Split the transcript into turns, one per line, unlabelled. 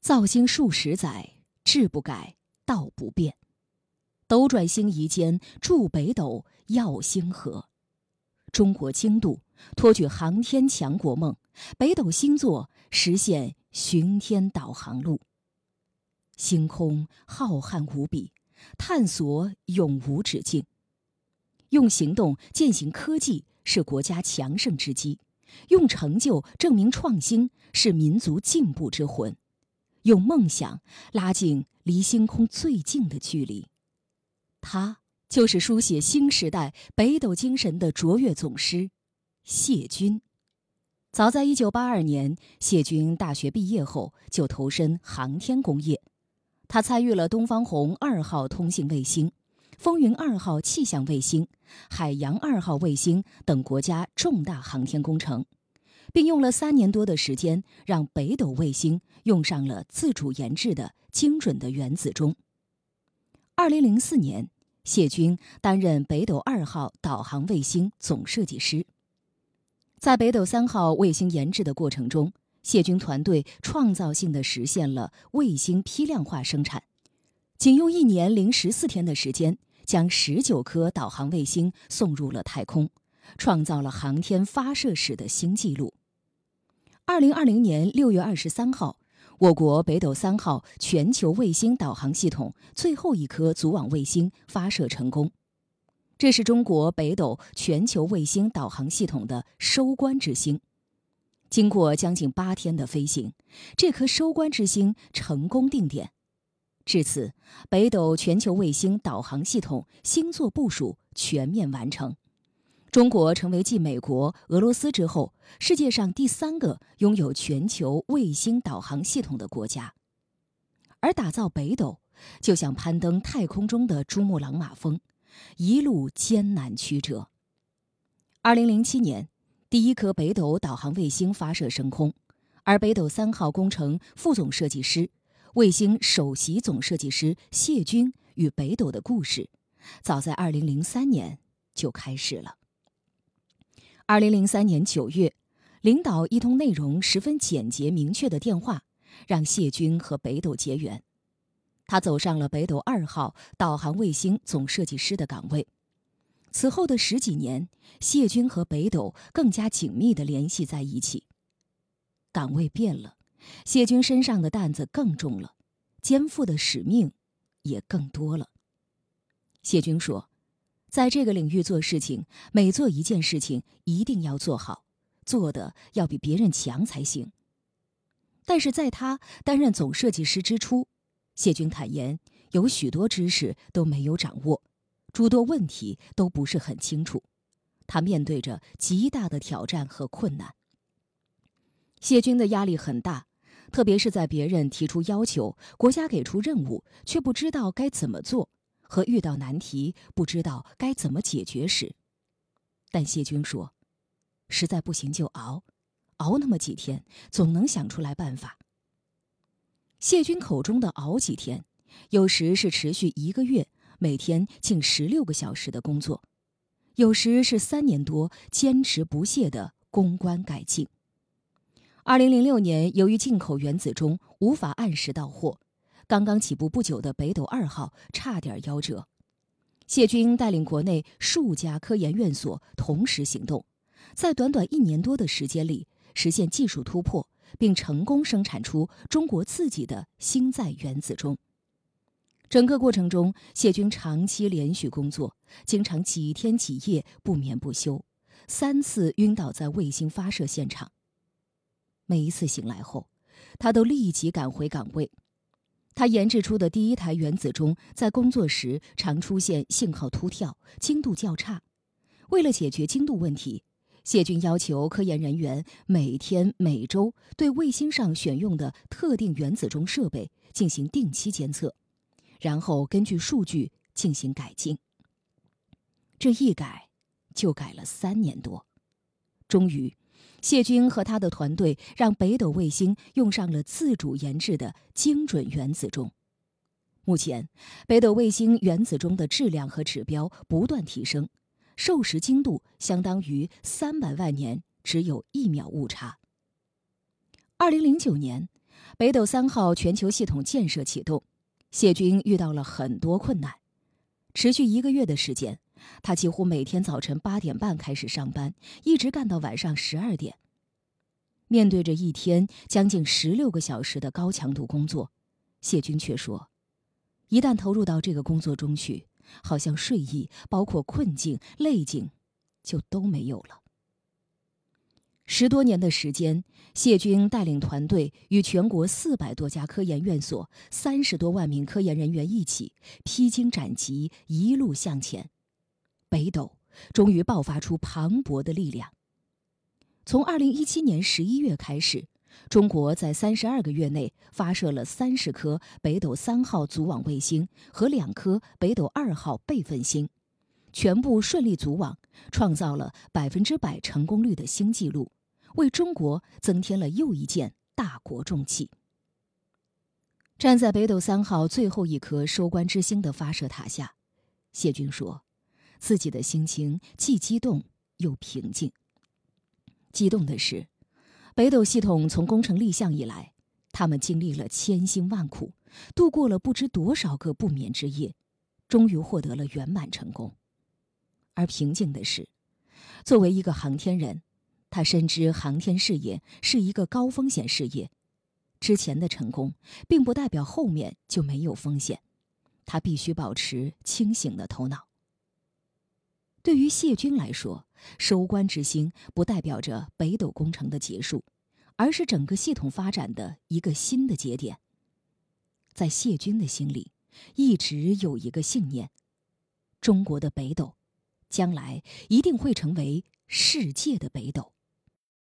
造星数十载，志不改，道不变。斗转星移间，筑北斗耀星河。中国精度托举航天强国梦，北斗星座实现巡天导航路。星空浩瀚无比，探索永无止境。用行动践行科技是国家强盛之基，用成就证明创新是民族进步之魂。用梦想拉近离星空最近的距离，他就是书写新时代北斗精神的卓越总师谢军。早在1982年，谢军大学毕业后就投身航天工业，他参与了东方红二号通信卫星、风云二号气象卫星、海洋二号卫星等国家重大航天工程。并用了三年多的时间，让北斗卫星用上了自主研制的精准的原子钟。二零零四年，谢军担任北斗二号导航卫星总设计师。在北斗三号卫星研制的过程中，谢军团队创造性的实现了卫星批量化生产，仅用一年零十四天的时间，将十九颗导航卫星送入了太空，创造了航天发射史的新纪录。二零二零年六月二十三号，我国北斗三号全球卫星导航系统最后一颗组网卫星发射成功。这是中国北斗全球卫星导航系统的收官之星。经过将近八天的飞行，这颗收官之星成功定点。至此，北斗全球卫星导航系统星座部署全面完成。中国成为继美国、俄罗斯之后，世界上第三个拥有全球卫星导航系统的国家。而打造北斗，就像攀登太空中的珠穆朗玛峰，一路艰难曲折。二零零七年，第一颗北斗导航卫星发射升空，而北斗三号工程副总设计师、卫星首席总设计师谢军与北斗的故事，早在二零零三年就开始了。二零零三年九月，领导一通内容十分简洁明确的电话，让谢军和北斗结缘。他走上了北斗二号导航卫星总设计师的岗位。此后的十几年，谢军和北斗更加紧密地联系在一起。岗位变了，谢军身上的担子更重了，肩负的使命也更多了。谢军说。在这个领域做事情，每做一件事情一定要做好，做的要比别人强才行。但是在他担任总设计师之初，谢军坦言有许多知识都没有掌握，诸多问题都不是很清楚，他面对着极大的挑战和困难。谢军的压力很大，特别是在别人提出要求、国家给出任务，却不知道该怎么做。和遇到难题不知道该怎么解决时，但谢军说：“实在不行就熬，熬那么几天，总能想出来办法。”谢军口中的“熬几天”，有时是持续一个月，每天近十六个小时的工作；有时是三年多坚持不懈的攻关改进。二零零六年，由于进口原子钟无法按时到货。刚刚起步不久的北斗二号差点夭折，谢军带领国内数家科研院所同时行动，在短短一年多的时间里实现技术突破，并成功生产出中国自己的星载原子钟。整个过程中，谢军长期连续工作，经常几天几夜不眠不休，三次晕倒在卫星发射现场。每一次醒来后，他都立即赶回岗位。他研制出的第一台原子钟在工作时常出现信号突跳、精度较差。为了解决精度问题，谢军要求科研人员每天、每周对卫星上选用的特定原子钟设备进行定期监测，然后根据数据进行改进。这一改，就改了三年多，终于。谢军和他的团队让北斗卫星用上了自主研制的精准原子钟。目前，北斗卫星原子钟的质量和指标不断提升，授时精度相当于三百万年，只有一秒误差。二零零九年，北斗三号全球系统建设启动，谢军遇到了很多困难。持续一个月的时间，他几乎每天早晨八点半开始上班，一直干到晚上十二点。面对着一天将近十六个小时的高强度工作，谢军却说：“一旦投入到这个工作中去，好像睡意，包括困境、累劲，就都没有了。”十多年的时间，谢军带领团队与全国四百多家科研院所、三十多万名科研人员一起披荆斩棘，一路向前，北斗终于爆发出磅礴的力量。从二零一七年十一月开始，中国在三十二个月内发射了三十颗北斗三号组网卫星和两颗北斗二号备份星，全部顺利组网，创造了百分之百成功率的新纪录。为中国增添了又一件大国重器。站在北斗三号最后一颗收官之星的发射塔下，谢军说：“自己的心情既激动又平静。激动的是，北斗系统从工程立项以来，他们经历了千辛万苦，度过了不知多少个不眠之夜，终于获得了圆满成功。而平静的是，作为一个航天人。”他深知航天事业是一个高风险事业，之前的成功并不代表后面就没有风险，他必须保持清醒的头脑。对于谢军来说，收官之星不代表着北斗工程的结束，而是整个系统发展的一个新的节点。在谢军的心里，一直有一个信念：中国的北斗，将来一定会成为世界的北斗。